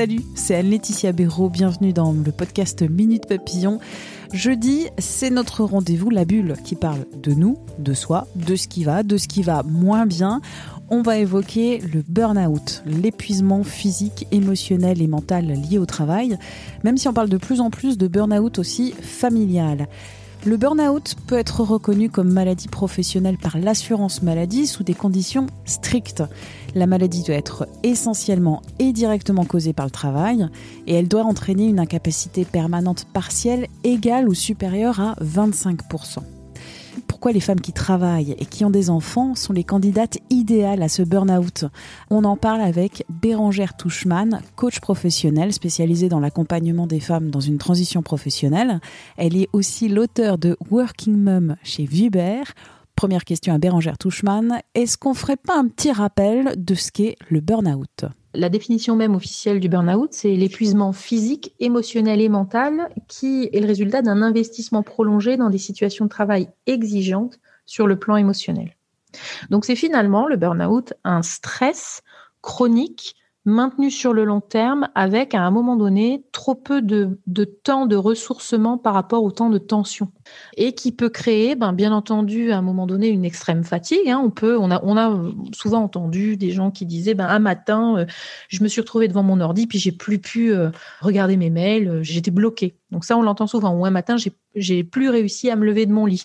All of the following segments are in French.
Salut, c'est Anne-Laetitia Béraud, bienvenue dans le podcast Minute Papillon. Jeudi, c'est notre rendez-vous La Bulle qui parle de nous, de soi, de ce qui va, de ce qui va moins bien. On va évoquer le burn-out, l'épuisement physique, émotionnel et mental lié au travail, même si on parle de plus en plus de burn-out aussi familial. Le burn-out peut être reconnu comme maladie professionnelle par l'assurance maladie sous des conditions strictes. La maladie doit être essentiellement et directement causée par le travail et elle doit entraîner une incapacité permanente partielle égale ou supérieure à 25% pourquoi les femmes qui travaillent et qui ont des enfants sont les candidates idéales à ce burn-out. On en parle avec Bérangère Touchman, coach professionnelle spécialisée dans l'accompagnement des femmes dans une transition professionnelle. Elle est aussi l'auteur de Working Mum chez Viber. Première question à Bérangère Touchman, est-ce qu'on ferait pas un petit rappel de ce qu'est le burn-out? La définition même officielle du burn-out, c'est l'épuisement physique, émotionnel et mental qui est le résultat d'un investissement prolongé dans des situations de travail exigeantes sur le plan émotionnel. Donc c'est finalement le burn-out un stress chronique maintenu sur le long terme avec à un moment donné trop peu de, temps de ressourcement par rapport au temps de tension. Et qui peut créer ben, bien entendu à un moment donné une extrême fatigue hein. on peut on a on a souvent entendu des gens qui disaient ben un matin euh, je me suis retrouvée devant mon ordi puis j'ai plus pu euh, regarder mes mails euh, j'étais bloquée. Donc ça on l'entend souvent. Ou un matin j'ai j'ai plus réussi à me lever de mon lit.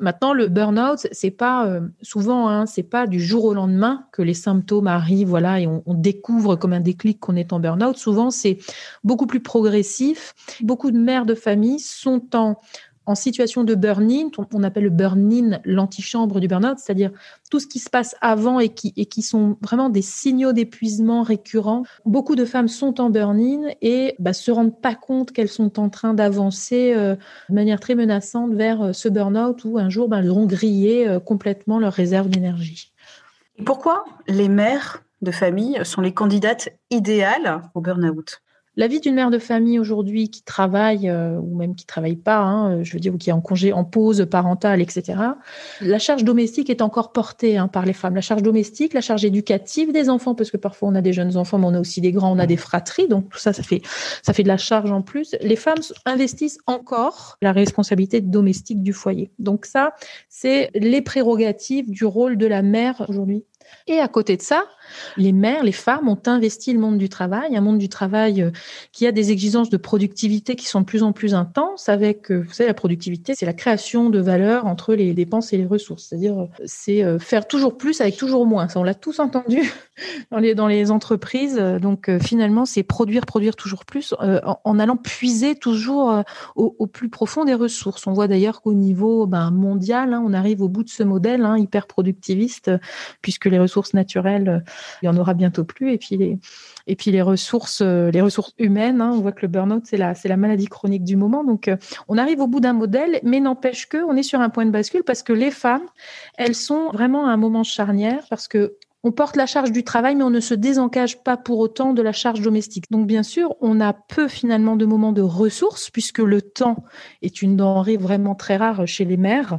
Maintenant, le burn-out, c'est pas euh, souvent, hein, c'est pas du jour au lendemain que les symptômes arrivent, voilà, et on, on découvre comme un déclic qu'on est en burn-out. Souvent, c'est beaucoup plus progressif. Beaucoup de mères de famille sont en en situation de burn-in, on appelle le burn-in l'antichambre du burn-out, c'est-à-dire tout ce qui se passe avant et qui, sont vraiment des signaux d'épuisement récurrents. Beaucoup de femmes sont en burn-in et bah, se rendent pas compte qu'elles sont en train d'avancer euh, de manière très menaçante vers euh, ce burn-out où un jour bah, elles auront grillé euh, complètement leur réserve d'énergie. Pourquoi les mères de famille sont les candidates idéales au burn-out? La vie d'une mère de famille aujourd'hui qui travaille euh, ou même qui travaille pas, hein, je veux dire, ou qui est en congé, en pause parentale, etc. La charge domestique est encore portée hein, par les femmes. La charge domestique, la charge éducative des enfants, parce que parfois on a des jeunes enfants, mais on a aussi des grands, on a des fratries, donc tout ça, ça fait ça fait de la charge en plus. Les femmes investissent encore la responsabilité domestique du foyer. Donc ça, c'est les prérogatives du rôle de la mère aujourd'hui. Et à côté de ça, les mères, les femmes ont investi le monde du travail, un monde du travail euh, qui a des exigences de productivité qui sont de plus en plus intenses avec, euh, vous savez, la productivité, c'est la création de valeur entre les dépenses et les ressources. C'est-à-dire, euh, c'est faire toujours plus avec toujours moins. Ça, on l'a tous entendu dans les, entreprises. Donc, finalement, c'est produire, produire toujours plus en, allant puiser toujours au, plus profond des ressources. On voit d'ailleurs qu'au niveau ben, mondial, hein, on arrive au bout de ce modèle hein, hyper productiviste puisque les ressources naturelles il y en aura bientôt plus. Et puis les, ressources, euh, les ressources humaines, hein, on voit que le burn-out, c'est la, c'est la maladie chronique du moment. Donc, euh, on arrive au bout d'un modèle, mais n'empêche que on est sur un point de bascule parce que les femmes, elles sont vraiment à un moment charnière parce que on porte la charge du travail, mais on ne se désencage pas pour autant de la charge domestique. Donc, bien sûr, on a peu finalement de moments de ressources, puisque le temps est une denrée vraiment très rare chez les mères.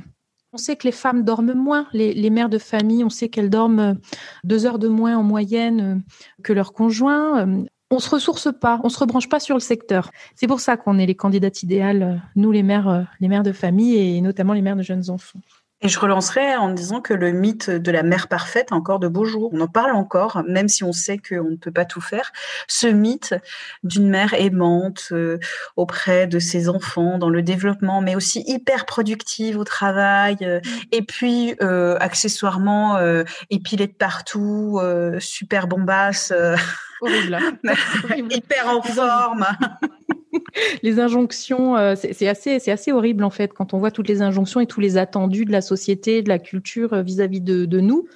On sait que les femmes dorment moins, les, mères de famille, on sait qu'elles dorment euh, deux heures de moins en moyenne euh, que leurs conjoints. Euh, on se ressource pas, on se rebranche pas sur le secteur. C'est pour ça qu'on est les candidates idéales, nous les mères, les mères de famille et notamment les mères de jeunes enfants. Et je relancerai en disant que le mythe de la mère parfaite a encore de beaux jours. On en parle encore, même si on sait qu'on ne peut pas tout faire. Ce mythe d'une mère aimante euh, auprès de ses enfants dans le développement, mais aussi hyper productive au travail, euh, mm. et puis euh, accessoirement euh, épilée de partout, super bombasse, Horrible. hyper en forme. les injonctions, euh, c'est assez, c'est assez horrible en fait quand on voit toutes les injonctions et tous les attendus de la société, de la culture euh, vis-à-vis de, nous.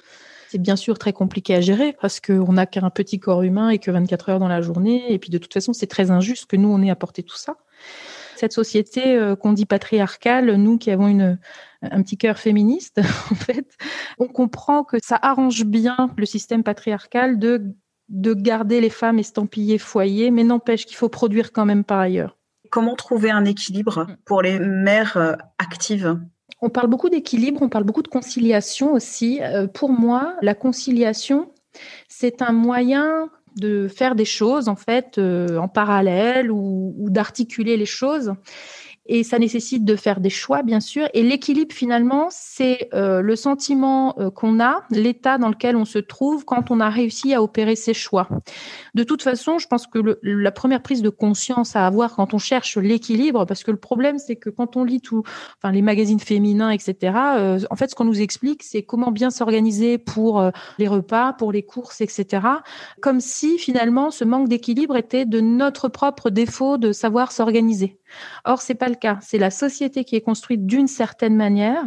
C'est bien sûr très compliqué à gérer parce qu'on n'a qu'un petit corps humain et que 24 heures dans la journée. Et puis de toute façon, c'est très injuste que nous, on ait apporté tout ça. Cette société euh, qu'on dit patriarcale, nous qui avons une, un petit cœur féministe, en fait, on comprend que ça arrange bien le système patriarcal de de garder les femmes estampillées foyer, mais n'empêche qu'il faut produire quand même par ailleurs. Comment trouver un équilibre mm. pour les mères euh, actives? On parle beaucoup d'équilibre, on parle beaucoup de conciliation aussi. Euh, pour moi, la conciliation, c'est un moyen de faire des choses en fait euh, en parallèle ou, ou d'articuler les choses et ça nécessite de faire des choix, bien sûr. Et l'équilibre, finalement, c'est euh, le sentiment euh, qu'on a, l'état dans lequel on se trouve quand on a réussi à opérer ses choix. De toute façon, je pense que la première prise de conscience à avoir quand on cherche l'équilibre, parce que le problème, c'est que quand on lit tout, enfin les magazines féminins, etc. Euh, en fait, ce qu'on nous explique, c'est comment bien s'organiser pour les repas, pour les courses, etc. Comme si finalement, ce manque d'équilibre était de notre propre défaut de savoir s'organiser. Or, c'est pas cas. C'est la société qui est construite d'une certaine manière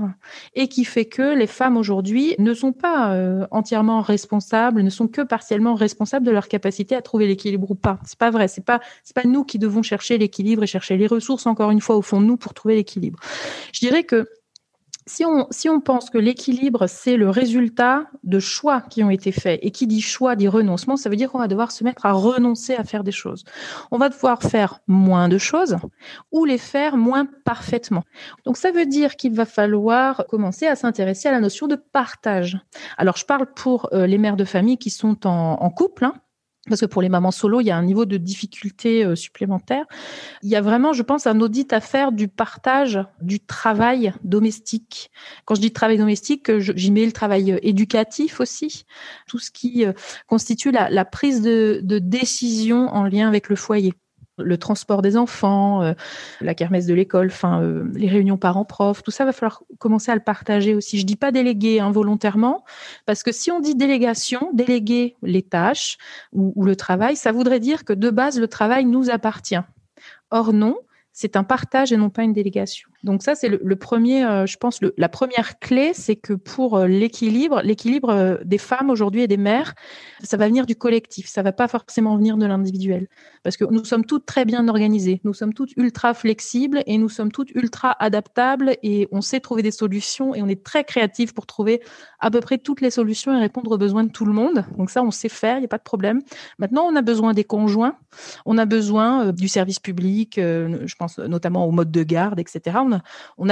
et qui fait que les femmes aujourd'hui ne sont pas euh, entièrement responsables, ne sont que partiellement responsables de leur capacité à trouver l'équilibre ou pas. C'est pas vrai. C'est pas c'est pas nous qui devons chercher l'équilibre et chercher les ressources encore une fois au fond de nous pour trouver l'équilibre. Je dirais que si on, si on pense que l'équilibre, c'est le résultat de choix qui ont été faits, et qui dit choix dit renoncement, ça veut dire qu'on va devoir se mettre à renoncer à faire des choses. On va devoir faire moins de choses ou les faire moins parfaitement. Donc ça veut dire qu'il va falloir commencer à s'intéresser à la notion de partage. Alors je parle pour euh, les mères de famille qui sont en, couple, hein, parce que pour les mamans solo, il y a un niveau de difficulté euh, supplémentaire. Il y a vraiment, je pense, un audit à faire du partage du travail domestique. Quand je dis travail domestique, j'y mets le travail euh, éducatif aussi, tout ce qui euh, constitue la, prise de décision en lien avec le foyer le transport des enfants, euh, la kermesse de l'école, enfin euh, les réunions parents-prof, tout ça va falloir commencer à le partager aussi. Je dis pas déléguer involontairement, parce que si on dit délégation, déléguer les tâches ou, ou le travail, ça voudrait dire que de base le travail nous appartient. Or non, c'est un partage et non pas une délégation. Donc ça, c'est le, premier, euh, je pense, la première clé, c'est que pour euh, l'équilibre, l'équilibre euh, des femmes aujourd'hui et des mères, ça va venir du collectif, ça va pas forcément venir de l'individuel, parce que nous sommes toutes très bien organisées, nous sommes toutes ultra flexibles et nous sommes toutes ultra adaptables et on sait trouver des solutions et on est très créatifs pour trouver à peu près toutes les solutions et répondre aux besoins de tout le monde. Donc ça, on sait faire, il n'y a pas de problème. Maintenant, on a besoin des conjoints, on a besoin du service public, je pense notamment au mode de garde, etc.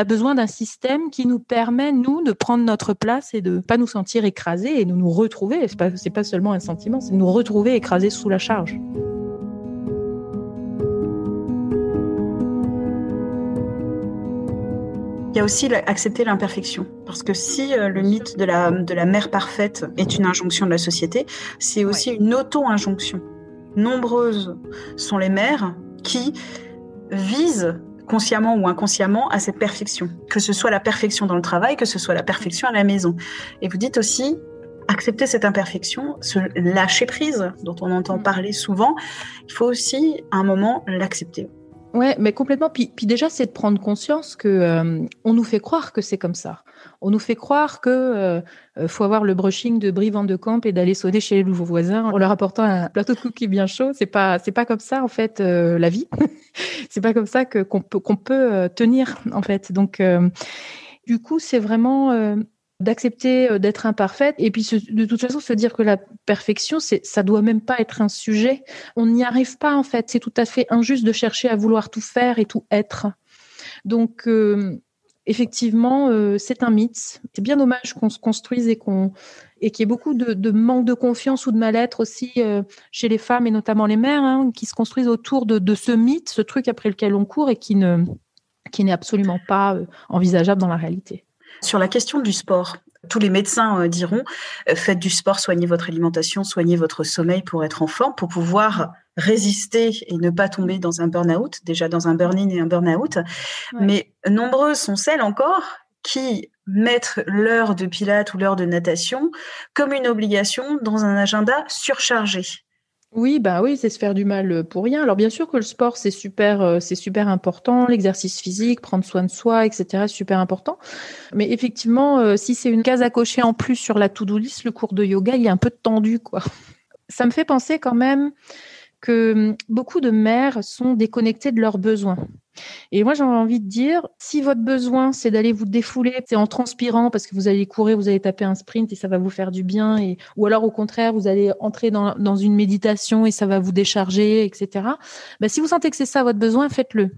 besoin d'un système qui nous permet, nous, de prendre notre place et de pas nous sentir écrasés et de nous retrouver. C'est pas, pas seulement un sentiment, c'est de nous retrouver écrasés sous la charge. Il y a aussi accepter l'imperfection. Parce que si euh, le mythe de la, de la mère parfaite est une injonction de la société, c'est aussi une auto-injonction. Nombreuses sont les mères qui vise consciemment ou inconsciemment à cette perfection, que ce soit la perfection dans le travail, que ce soit la perfection à la maison. Et vous dites aussi accepter cette imperfection, se lâcher prise, dont on entend parler souvent, il faut aussi à un moment l'accepter. Ouais, mais complètement. Puis, déjà, c'est de prendre conscience que euh, on nous fait croire que c'est comme ça. On nous fait croire que euh, euh, faut avoir le brushing de Brie Van de Camp et d'aller sonner chez les nouveaux voisins en leur apportant un plateau de cookies bien chaud. C'est pas c'est pas comme ça en fait la vie. c'est pas comme ça que qu'on peut qu'on peut tenir en fait. Donc du coup, c'est vraiment d'accepter euh, d'être imparfaite et puis de toute façon se dire que la perfection c'est ça doit même pas être un sujet. On n'y arrive pas en fait. C'est tout à fait injuste de chercher à vouloir tout faire et tout être. Donc euh, effectivement euh, c'est un mythe. C'est bien dommage qu'on se construise et qu'on et qu'il y ait beaucoup de, manque de confiance ou de mal-être aussi chez les femmes et notamment les mères hein, qui se construisent autour de, de ce mythe ce truc après lequel on court et qui ne qui n'est absolument pas envisageable dans la réalité sur la question du sport, tous les médecins euh, diront euh, faites du sport, soignez votre alimentation, soignez votre sommeil pour être en forme, pour pouvoir résister et ne pas tomber dans un burn-out, déjà dans un burn-in et un burn-out. Mais nombreuses sont celles encore qui mettent l'heure de pilates ou l'heure de natation comme une obligation dans un agenda surchargé. Oui, bah oui, c'est se faire du mal euh, pour rien. Alors bien sûr que le sport c'est super, euh, c'est super important, l'exercice physique, prendre soin de soi, etc. super important. Mais effectivement, euh, si c'est une case à cocher en plus sur la to-do list, le cours de yoga il est un peu tendu, quoi. Ça me fait penser quand même que hum, beaucoup de mères sont déconnectées de leurs besoins. Et moi, j'ai envie de dire, si votre besoin, c'est d'aller vous défouler, c'est en transpirant parce que vous allez courir, vous allez taper un sprint et ça va vous faire du bien, ou alors au contraire, vous allez entrer dans, une méditation et ça va vous décharger, etc. Ben, si vous sentez que c'est ça votre besoin, faites-le.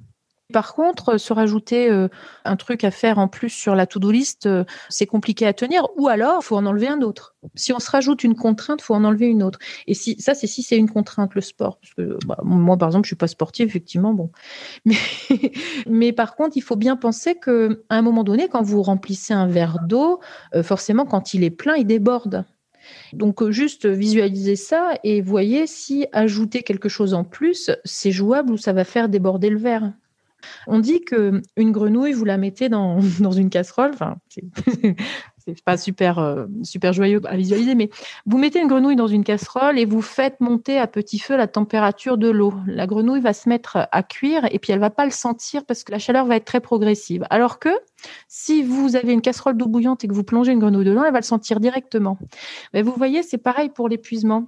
Par contre, se rajouter euh, un truc à faire en plus sur la to-do list, euh, c'est compliqué à tenir. Ou alors, faut en enlever un autre. Si on se rajoute une contrainte, faut en enlever une autre. Et si ça, c'est si c'est une contrainte le sport. Parce que bah, moi, par exemple, je suis pas sportive, effectivement. Bon, mais mais par contre, il faut bien penser que à un moment donné, quand vous remplissez un verre d'eau, euh, forcément, quand il est plein, il déborde. Donc juste visualisez ça et voyez si ajouter quelque chose en plus, c'est jouable ou ça va faire déborder le verre. On dit que une grenouille, vous la mettez dans, une casserole. Enfin, c'est pas super euh, super joyeux à visualiser, mais vous mettez une grenouille dans une casserole et vous faites monter à petit feu la température de l'eau. La grenouille va se mettre à cuire et puis elle va pas le sentir parce que la chaleur va être très progressive. Alors que si vous avez une casserole d'eau bouillante et que vous plongez une grenouille dedans, elle va le sentir directement. Mais vous voyez, c'est pareil pour l'épuisement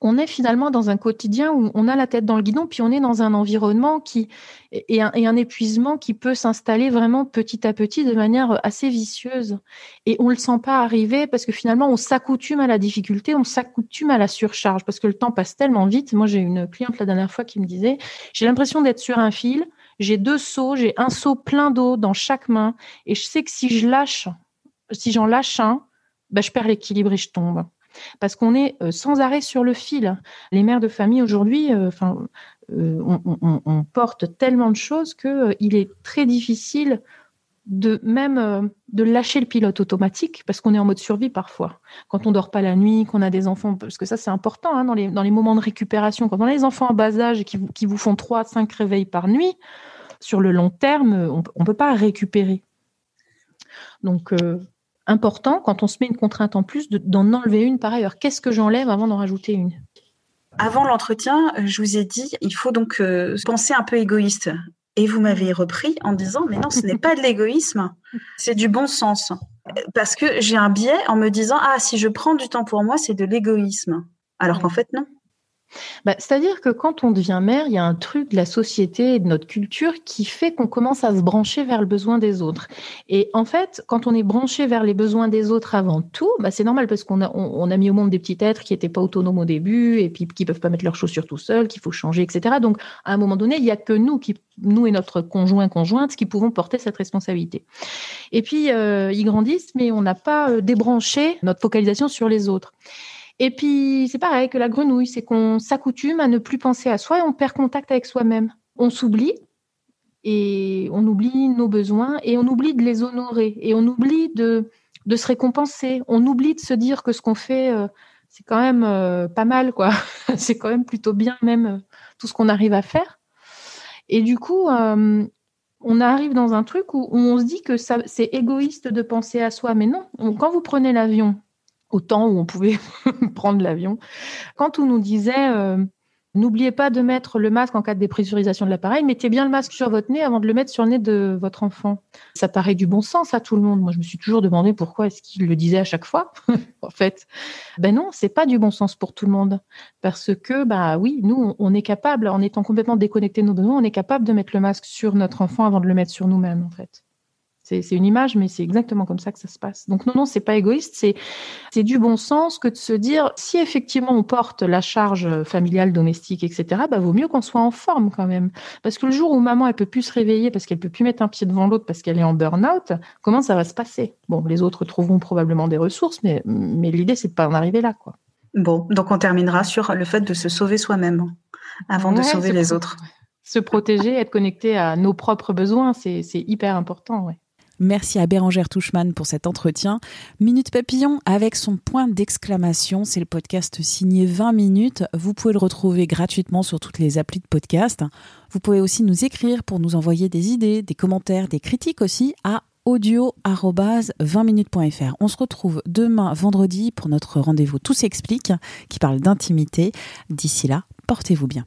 on est finalement dans un quotidien où on a la tête dans le guidon, puis on est dans un environnement qui et un, épuisement qui peut s'installer vraiment petit à petit de manière assez vicieuse. Et on le sent pas arriver parce que finalement on s'accoutume à la difficulté, on s'accoutume à la surcharge parce que le temps passe tellement vite. Moi j'ai une cliente la dernière fois qui me disait j'ai l'impression d'être sur un fil, j'ai deux seaux, j'ai un seau plein d'eau dans chaque main et je sais que si je lâche, si j'en lâche un, ben, je perds l'équilibre et je tombe parce qu'on est euh, sans arrêt sur le fil. Les mères de famille aujourd'hui, euh, enfin, euh, on, porte tellement de choses que il est très difficile de même de lâcher le pilote automatique parce qu'on est en mode survie parfois. Quand on dort pas la nuit, qu'on a des enfants, parce que ça c'est important hein, dans, les, moments de récupération. Quand on a des enfants en bas âge qui, qui vous font 3 5 réveils par nuit, sur le long terme, on ne peut pas récupérer. Donc, important, quand on se met une contrainte en plus, d'en enlever une par ailleurs. Qu'est-ce que j'enlève avant d'en rajouter une? Avant l'entretien, je vous ai dit, il faut donc euh, penser un peu égoïste. Et vous m'avez repris en disant, mais non, ce n'est pas de l'égoïsme, c'est du bon sens. Parce que j'ai un biais en me disant, ah, si je prends du temps pour moi, c'est de l'égoïsme. Alors qu'en fait, non. Bah, c'est-à-dire que quand on devient mère, il y a un truc de la société et de notre culture qui fait qu'on commence à se brancher vers le besoin des autres. Et en fait, quand on est branché vers les besoins des autres avant tout, bah, c'est normal parce qu'on a, mis au monde des petits êtres qui n'étaient pas autonomes au début et puis qui peuvent pas mettre leurs chaussures tout seuls, qu'il faut changer, etc. Donc, à un moment donné, il y a que nous nous et notre conjoint conjointe qui pouvons porter cette responsabilité. Et puis euh, ils grandissent, mais on n'a pas euh, débranché notre focalisation sur les autres. Et puis, c'est pareil que la grenouille, c'est qu'on s'accoutume à ne plus penser à soi et on perd contact avec soi-même. On s'oublie et on oublie nos besoins et on oublie de les honorer et on oublie de, de se récompenser. On oublie de se dire que ce qu'on fait, euh, c'est quand même euh, pas mal, quoi. c'est quand même plutôt bien, même euh, tout ce qu'on arrive à faire. Et du coup, on arrive dans un truc où, on se dit que c'est égoïste de penser à soi. Mais non, quand vous prenez l'avion, au temps où on pouvait prendre l'avion. Quand on nous disait euh, n'oubliez pas de mettre le masque en cas de dépressurisation de l'appareil, mettez bien le masque sur votre nez avant de le mettre sur le nez de votre enfant. Ça paraît du bon sens à tout le monde. Moi, je me suis toujours demandé pourquoi est-ce qu'il le disait à chaque fois. en fait, ben non, c'est pas du bon sens pour tout le monde parce que bah oui, nous on est capable en étant complètement déconnecté de nos besoins, on est capable de mettre le masque sur notre enfant avant de le mettre sur nous-mêmes en fait. C'est une image, mais c'est exactement comme ça que ça se passe. Donc non, non, c'est pas égoïste, c'est du bon sens que de se dire si effectivement on porte la charge familiale, domestique, etc. Bah vaut mieux qu'on soit en forme quand même, parce que le jour où maman elle peut plus se réveiller parce qu'elle peut plus mettre un pied devant l'autre parce qu'elle est en burn-out, comment ça va se passer? Bon, les autres trouveront probablement des ressources, mais mais l'idée c'est de pas en arriver là, quoi. Bon, donc on terminera sur le fait de se sauver soi-même avant de sauver les autres. Se protéger, être connecté à nos propres besoins, c'est hyper important, ouais. Merci à Bérangère Touchman pour cet entretien. Minute Papillon avec son point d'exclamation, c'est le podcast signé 20 minutes. Vous pouvez le retrouver gratuitement sur toutes les applis de podcast. Vous pouvez aussi nous écrire pour nous envoyer des idées, des commentaires, des critiques aussi à audio-20minutes.fr. On se retrouve demain vendredi pour notre rendez-vous Tout s'explique qui parle d'intimité. D'ici là, portez-vous bien.